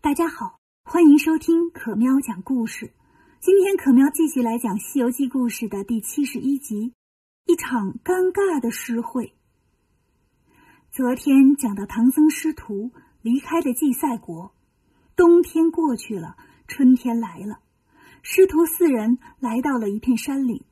大家好，欢迎收听可喵讲故事。今天可喵继续来讲《西游记》故事的第七十一集——一场尴尬的诗会。昨天讲到唐僧师徒离开了祭赛国，冬天过去了，春天来了。师徒四人来到了一片山岭，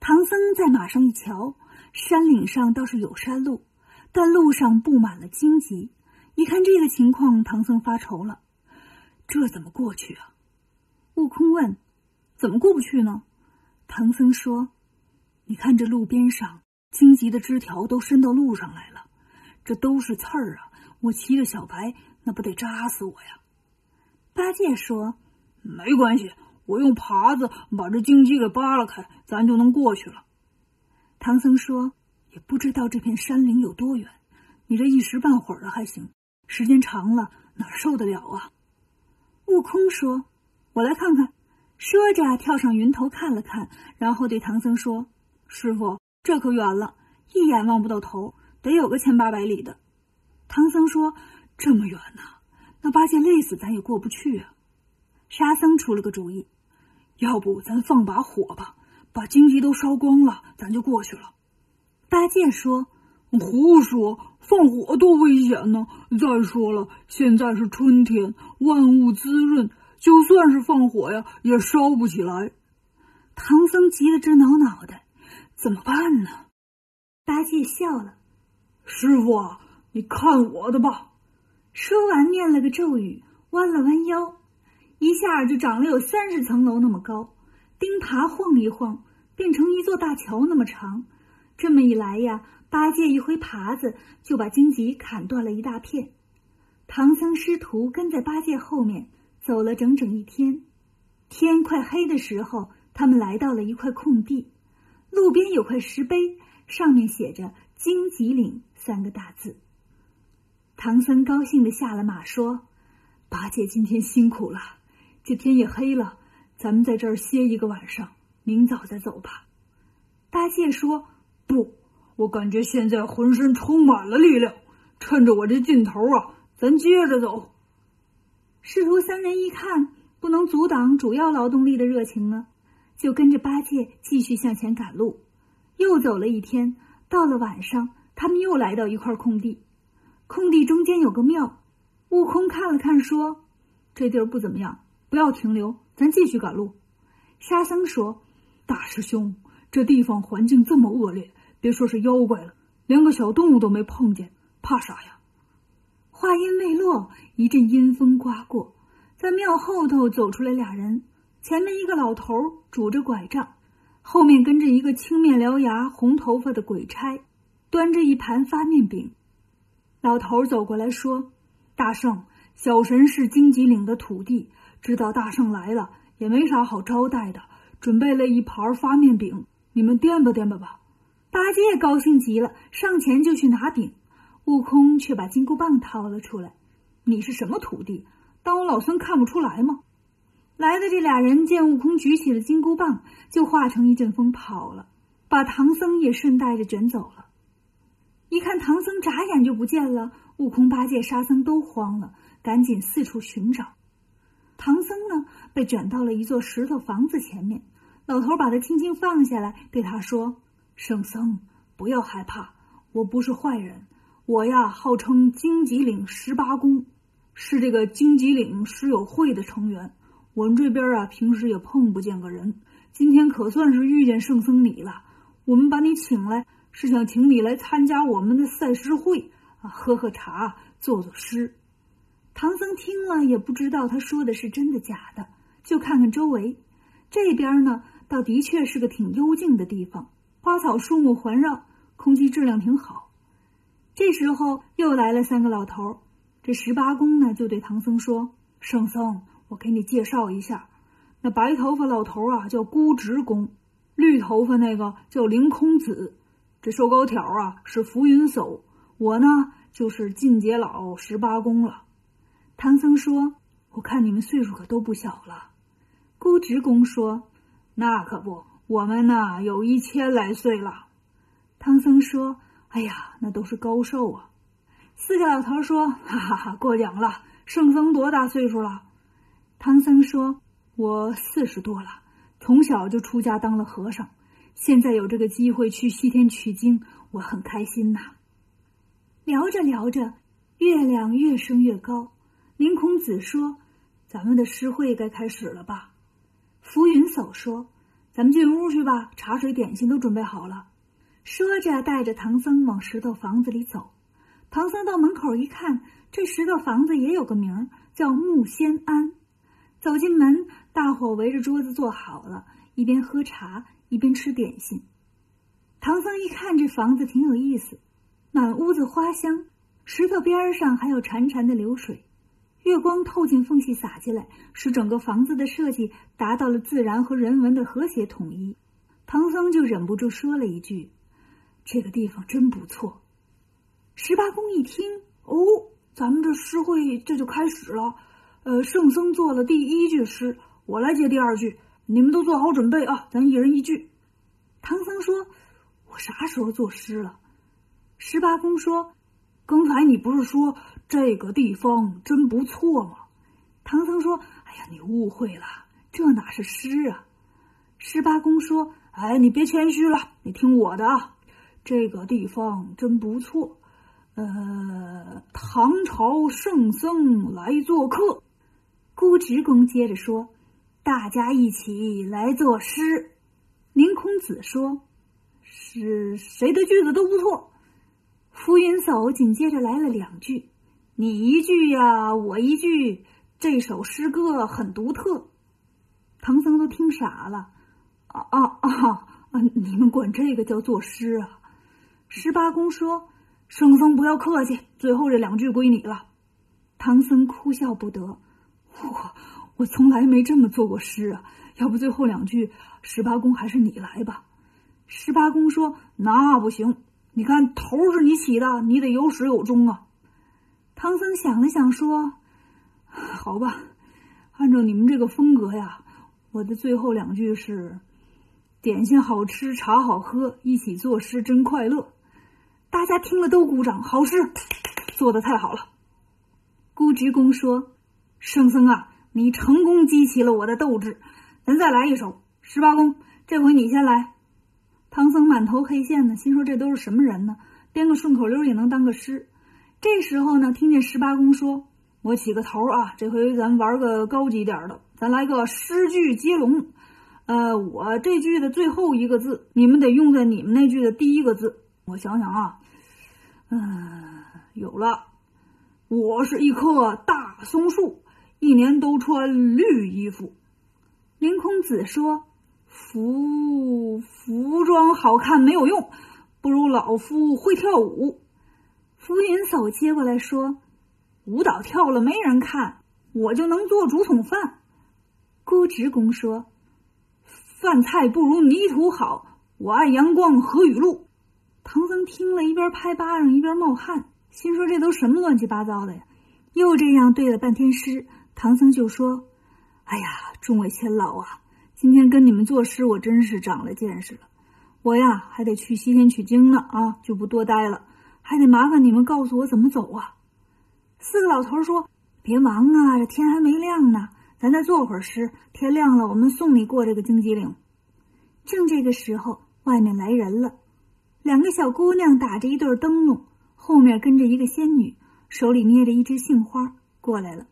唐僧在马上一瞧，山岭上倒是有山路，但路上布满了荆棘。一看这个情况，唐僧发愁了。这怎么过去啊？悟空问：“怎么过不去呢？”唐僧说：“你看这路边上荆棘的枝条都伸到路上来了，这都是刺儿啊！我骑着小白，那不得扎死我呀？”八戒说：“没关系，我用耙子把这荆棘给扒拉开，咱就能过去了。”唐僧说：“也不知道这片山林有多远，你这一时半会儿的还行，时间长了哪受得了啊？”悟空说：“我来看看。”说着跳上云头看了看，然后对唐僧说：“师傅，这可远了，一眼望不到头，得有个千八百里的。”唐僧说：“这么远呢？那八戒累死，咱也过不去啊。”沙僧出了个主意：“要不咱放把火吧，把荆棘都烧光了，咱就过去了。”八戒说：“胡说！”放火多危险呢！再说了，现在是春天，万物滋润，就算是放火呀，也烧不起来。唐僧急得直挠脑袋，怎么办呢？八戒笑了：“师傅啊，你看我的吧。”说完，念了个咒语，弯了弯腰，一下就长了有三十层楼那么高，钉耙晃一晃，变成一座大桥那么长。这么一来呀。八戒一挥耙子，就把荆棘砍断了一大片。唐僧师徒跟在八戒后面走了整整一天。天快黑的时候，他们来到了一块空地，路边有块石碑，上面写着“荆棘岭”三个大字。唐僧高兴的下了马，说：“八戒今天辛苦了，这天也黑了，咱们在这儿歇一个晚上，明早再走吧。”八戒说：“不。”我感觉现在浑身充满了力量，趁着我这劲头啊，咱接着走。师徒三人一看，不能阻挡主要劳动力的热情啊，就跟着八戒继续向前赶路。又走了一天，到了晚上，他们又来到一块空地，空地中间有个庙。悟空看了看，说：“这地儿不怎么样，不要停留，咱继续赶路。”沙僧说：“大师兄，这地方环境这么恶劣。”别说是妖怪了，连个小动物都没碰见，怕啥呀？话音未落，一阵阴风刮过，在庙后头走出来俩人，前面一个老头拄着拐杖，后面跟着一个青面獠牙、红头发的鬼差，端着一盘发面饼。老头走过来说：“大圣，小神是荆棘岭的土地，知道大圣来了，也没啥好招待的，准备了一盘发面饼，你们掂吧掂吧吧。”八戒高兴极了，上前就去拿饼，悟空却把金箍棒掏了出来。你是什么徒弟？当我老孙看不出来吗？来的这俩人见悟空举起了金箍棒，就化成一阵风跑了，把唐僧也顺带着卷走了。一看唐僧眨眼就不见了，悟空、八戒、沙僧都慌了，赶紧四处寻找。唐僧呢，被卷到了一座石头房子前面，老头把他轻轻放下来，对他说。圣僧，不要害怕，我不是坏人。我呀，号称荆棘岭十八公，是这个荆棘岭狮友会的成员。我们这边啊，平时也碰不见个人，今天可算是遇见圣僧你了。我们把你请来，是想请你来参加我们的赛诗会啊，喝喝茶，作作诗。唐僧听了也不知道他说的是真的假的，就看看周围，这边呢，倒的确是个挺幽静的地方。花草树木环绕，空气质量挺好。这时候又来了三个老头，这十八公呢就对唐僧说：“圣僧，我给你介绍一下，那白头发老头啊叫孤直公，绿头发那个叫凌空子，这瘦高条啊是浮云叟，我呢就是进阶老十八公了。”唐僧说：“我看你们岁数可都不小了。”孤直公说：“那可不。”我们呢有一千来岁了，唐僧说：“哎呀，那都是高寿啊！”四个老头说：“哈哈哈，过奖了，圣僧多大岁数了？唐僧说：“我四十多了，从小就出家当了和尚，现在有这个机会去西天取经，我很开心呐。”聊着聊着，月亮越升越高。林空子说：“咱们的诗会该开始了吧？”浮云叟说：“咱们进屋去吧，茶水点心都准备好了。”说着，带着唐僧往石头房子里走。唐僧到门口一看，这石头房子也有个名儿，叫木仙庵。走进门，大伙围着桌子坐好了，一边喝茶一边吃点心。唐僧一看这房子挺有意思，满屋子花香，石头边上还有潺潺的流水，月光透进缝隙洒进来，使整个房子的设计达到了自然和人文的和谐统一。唐僧就忍不住说了一句。这个地方真不错。十八公一听，哦，咱们这诗会这就开始了。呃，圣僧做了第一句诗，我来接第二句，你们都做好准备啊，咱一人一句。唐僧说：“我啥时候作诗了？”十八公说：“刚才你不是说这个地方真不错嘛？”唐僧说：“哎呀，你误会了，这哪是诗啊？”十八公说：“哎，你别谦虚了，你听我的啊。”这个地方真不错，呃，唐朝圣僧来做客。孤直公接着说：“大家一起来作诗。”凌空子说：“是谁的句子都不错。”浮云叟紧接着来了两句：“你一句呀，我一句。”这首诗歌很独特。唐僧都听傻了。啊啊啊啊！你们管这个叫作诗啊？十八公说：“圣僧不要客气，最后这两句归你了。”唐僧哭笑不得：“我我从来没这么做过诗啊！要不最后两句，十八公还是你来吧。”十八公说：“那不行，你看头是你起的，你得有始有终啊。”唐僧想了想说：“好吧，按照你们这个风格呀，我的最后两句是：点心好吃，茶好喝，一起作诗真快乐。”大家听了都鼓掌，好诗，做的太好了。孤直公说：“圣僧啊，你成功激起了我的斗志，咱再来一首。”十八公，这回你先来。唐僧满头黑线呢，心说这都是什么人呢？编个顺口溜也能当个诗。这时候呢，听见十八公说：“我起个头啊，这回咱玩个高级点的，咱来个诗句接龙。呃，我这句的最后一个字，你们得用在你们那句的第一个字。我想想啊。”嗯，有了。我是一棵大松树，一年都穿绿衣服。凌空子说：“服服装好看没有用，不如老夫会跳舞。”浮云叟接过来说：“舞蹈跳了没人看，我就能做竹筒饭。”孤职工说：“饭菜不如泥土好，我爱阳光和雨露。”唐僧听了一边拍巴掌一边冒汗，心说：“这都什么乱七八糟的呀！”又这样对了半天诗，唐僧就说：“哎呀，众位仙老啊，今天跟你们作诗，我真是长了见识了。我呀，还得去西天取经呢啊，就不多待了，还得麻烦你们告诉我怎么走啊。”四个老头说：“别忙啊，这天还没亮呢，咱再坐会儿诗，天亮了我们送你过这个荆棘岭。”正这个时候，外面来人了。两个小姑娘打着一对灯笼，后面跟着一个仙女，手里捏着一只杏花过来了。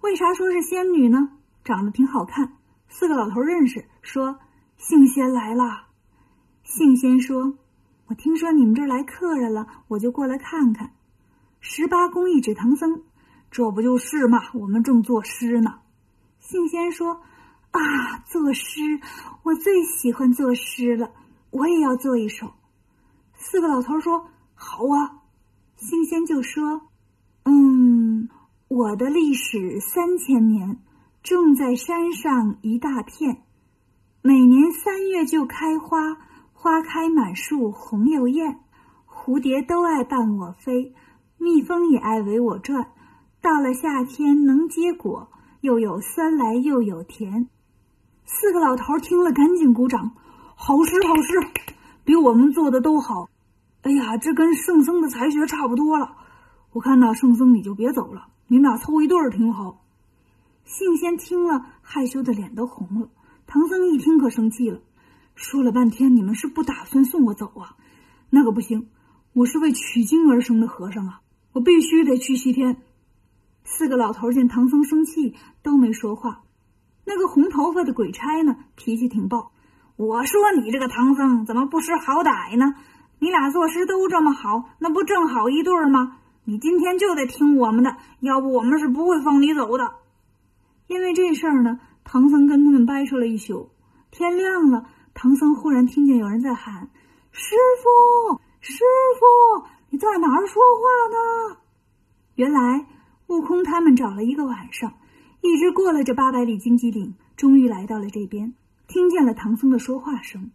为啥说是仙女呢？长得挺好看。四个老头认识，说：“杏仙来了。”杏仙说：“我听说你们这儿来客人了，我就过来看看。”十八公一指唐僧：“这不就是吗？我们正作诗呢。”信仙说：“啊，作诗，我最喜欢作诗了，我也要做一首。”四个老头说：“好啊。”信仙就说：“嗯，我的历史三千年，种在山上一大片，每年三月就开花，花开满树红又艳，蝴蝶都爱伴我飞，蜜蜂也爱围我转。到了夏天能结果，又有酸来又有甜。”四个老头听了，赶紧鼓掌：“好诗，好诗！”比我们做的都好，哎呀，这跟圣僧的才学差不多了。我看到圣僧你就别走了，你们俩凑一对儿挺好。信仙听了，害羞的脸都红了。唐僧一听可生气了，说了半天，你们是不打算送我走啊？那可不行，我是为取经而生的和尚啊，我必须得去西天。四个老头见唐僧生气，都没说话。那个红头发的鬼差呢，脾气挺暴。我说你这个唐僧怎么不识好歹呢？你俩做事都这么好，那不正好一对吗？你今天就得听我们的，要不我们是不会放你走的。因为这事儿呢，唐僧跟他们掰扯了一宿。天亮了，唐僧忽然听见有人在喊：“师傅，师傅，你在哪儿说话呢？”原来悟空他们找了一个晚上，一直过了这八百里荆棘岭，终于来到了这边。听见了唐僧的说话声，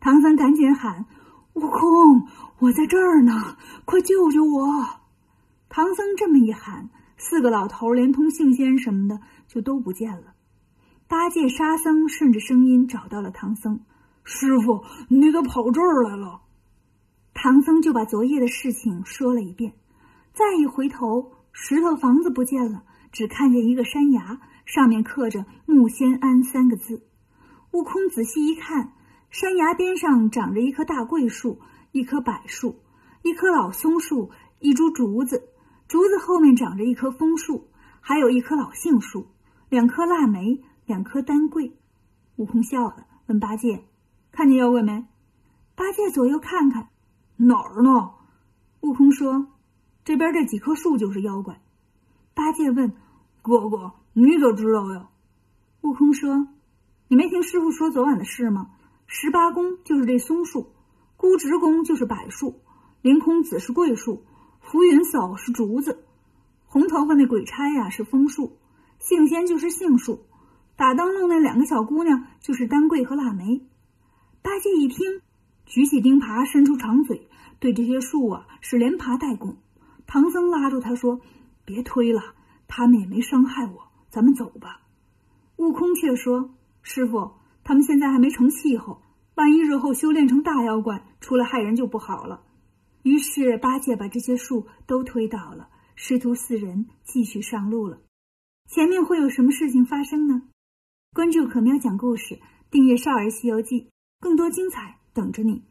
唐僧赶紧喊：“悟空，我在这儿呢，快救救我！”唐僧这么一喊，四个老头连同杏仙什么的就都不见了。八戒、沙僧顺着声音找到了唐僧：“师傅，你咋跑这儿来了？”唐僧就把昨夜的事情说了一遍。再一回头，石头房子不见了，只看见一个山崖，上面刻着“木仙庵”三个字。悟空仔细一看，山崖边上长着一棵大桂树、一棵柏树、一棵老松树、一株竹子，竹子后面长着一棵枫树，还有一棵老杏树，两棵腊梅，两棵丹桂。悟空笑了，问八戒：“看见妖怪没？”八戒左右看看，哪儿呢？悟空说：“这边这几棵树就是妖怪。”八戒问：“哥哥，你怎知道呀？”悟空说。你没听师傅说昨晚的事吗？十八宫就是这松树，孤直宫就是柏树，凌空子是桂树，浮云嫂是竹子，红头发那鬼差呀是枫树，杏仙就是杏树，打灯笼那两个小姑娘就是丹桂和腊梅。八戒一听，举起钉耙，伸出长嘴，对这些树啊是连爬带拱。唐僧拉住他说：“别推了，他们也没伤害我，咱们走吧。”悟空却说。师傅，他们现在还没成气候，万一日后修炼成大妖怪，出来害人就不好了。于是八戒把这些树都推倒了，师徒四人继续上路了。前面会有什么事情发生呢？关注可喵讲故事，订阅《少儿西游记》，更多精彩等着你。